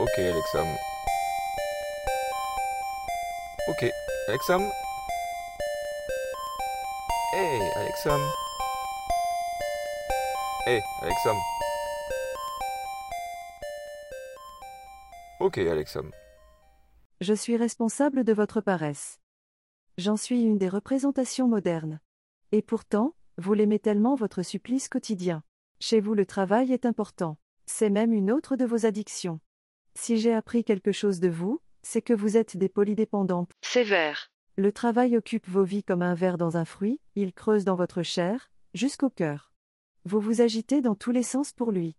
Ok, Alexam. Ok, Alexam. Hey, Alexam. Hey, Alexam. Ok, Alexam. Je suis responsable de votre paresse. J'en suis une des représentations modernes. Et pourtant, vous l'aimez tellement votre supplice quotidien. Chez vous le travail est important. C'est même une autre de vos addictions. Si j'ai appris quelque chose de vous, c'est que vous êtes des polydépendants. Sévère. Le travail occupe vos vies comme un ver dans un fruit, il creuse dans votre chair, jusqu'au cœur. Vous vous agitez dans tous les sens pour lui.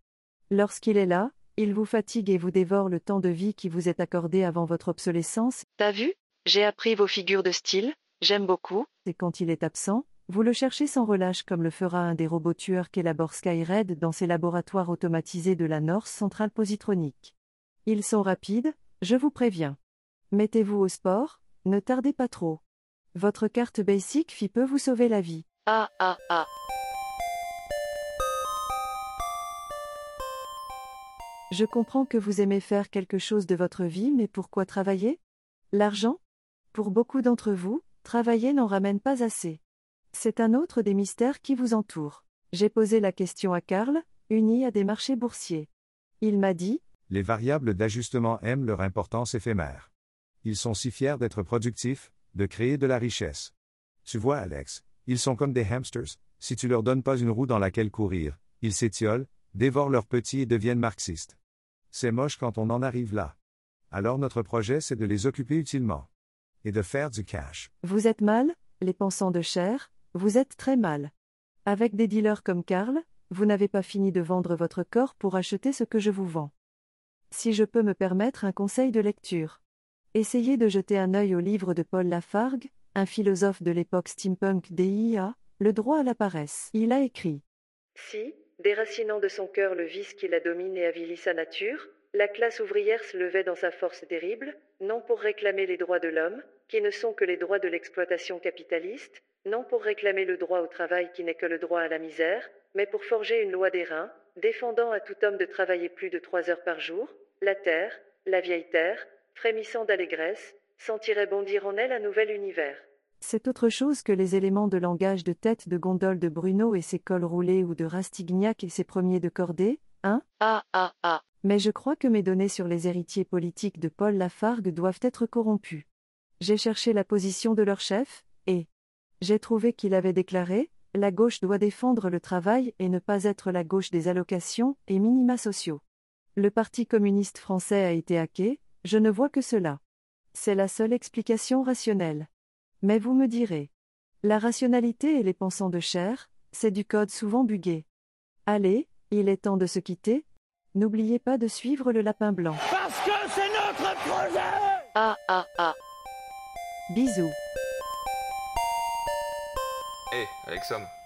Lorsqu'il est là, il vous fatigue et vous dévore le temps de vie qui vous est accordé avant votre obsolescence. T'as vu? J'ai appris vos figures de style, j'aime beaucoup. Et quand il est absent, vous le cherchez sans relâche comme le fera un des robots tueurs qu'élabore Skyred dans ses laboratoires automatisés de la North Central Positronique. Ils sont rapides, je vous préviens. Mettez-vous au sport, ne tardez pas trop. Votre carte Basic Fi peut vous sauver la vie. Ah ah ah. Je comprends que vous aimez faire quelque chose de votre vie, mais pourquoi travailler? L'argent? Pour beaucoup d'entre vous, travailler n'en ramène pas assez. C'est un autre des mystères qui vous entourent. J'ai posé la question à Karl, uni à des marchés boursiers. Il m'a dit Les variables d'ajustement aiment leur importance éphémère. Ils sont si fiers d'être productifs, de créer de la richesse. Tu vois, Alex, ils sont comme des hamsters, si tu leur donnes pas une roue dans laquelle courir, ils s'étiolent, dévorent leurs petits et deviennent marxistes. C'est moche quand on en arrive là. Alors notre projet c'est de les occuper utilement. Et de faire du cash. Vous êtes mal, les pensants de chair, vous êtes très mal. Avec des dealers comme Karl, vous n'avez pas fini de vendre votre corps pour acheter ce que je vous vends. Si je peux me permettre un conseil de lecture. Essayez de jeter un œil au livre de Paul Lafargue, un philosophe de l'époque steampunk DIA, Le droit à la paresse. Il a écrit Si, Déracinant de son cœur le vice qui la domine et avilit sa nature, la classe ouvrière se levait dans sa force terrible, non pour réclamer les droits de l'homme, qui ne sont que les droits de l'exploitation capitaliste, non pour réclamer le droit au travail qui n'est que le droit à la misère, mais pour forger une loi des reins, défendant à tout homme de travailler plus de trois heures par jour, la terre, la vieille terre, frémissant d'allégresse, sentirait bondir en elle un nouvel univers. C'est autre chose que les éléments de langage de tête de gondole de Bruno et ses cols roulés ou de Rastignac et ses premiers de cordée, hein? Ah ah ah Mais je crois que mes données sur les héritiers politiques de Paul Lafargue doivent être corrompues. J'ai cherché la position de leur chef, et j'ai trouvé qu'il avait déclaré La gauche doit défendre le travail et ne pas être la gauche des allocations et minima sociaux. Le Parti communiste français a été hacké, je ne vois que cela. C'est la seule explication rationnelle. Mais vous me direz. La rationalité et les pensants de chair, c'est du code souvent bugué. Allez, il est temps de se quitter. N'oubliez pas de suivre le lapin blanc. Parce que c'est notre projet Ah ah ah. Bisous. Hey, Alexandre.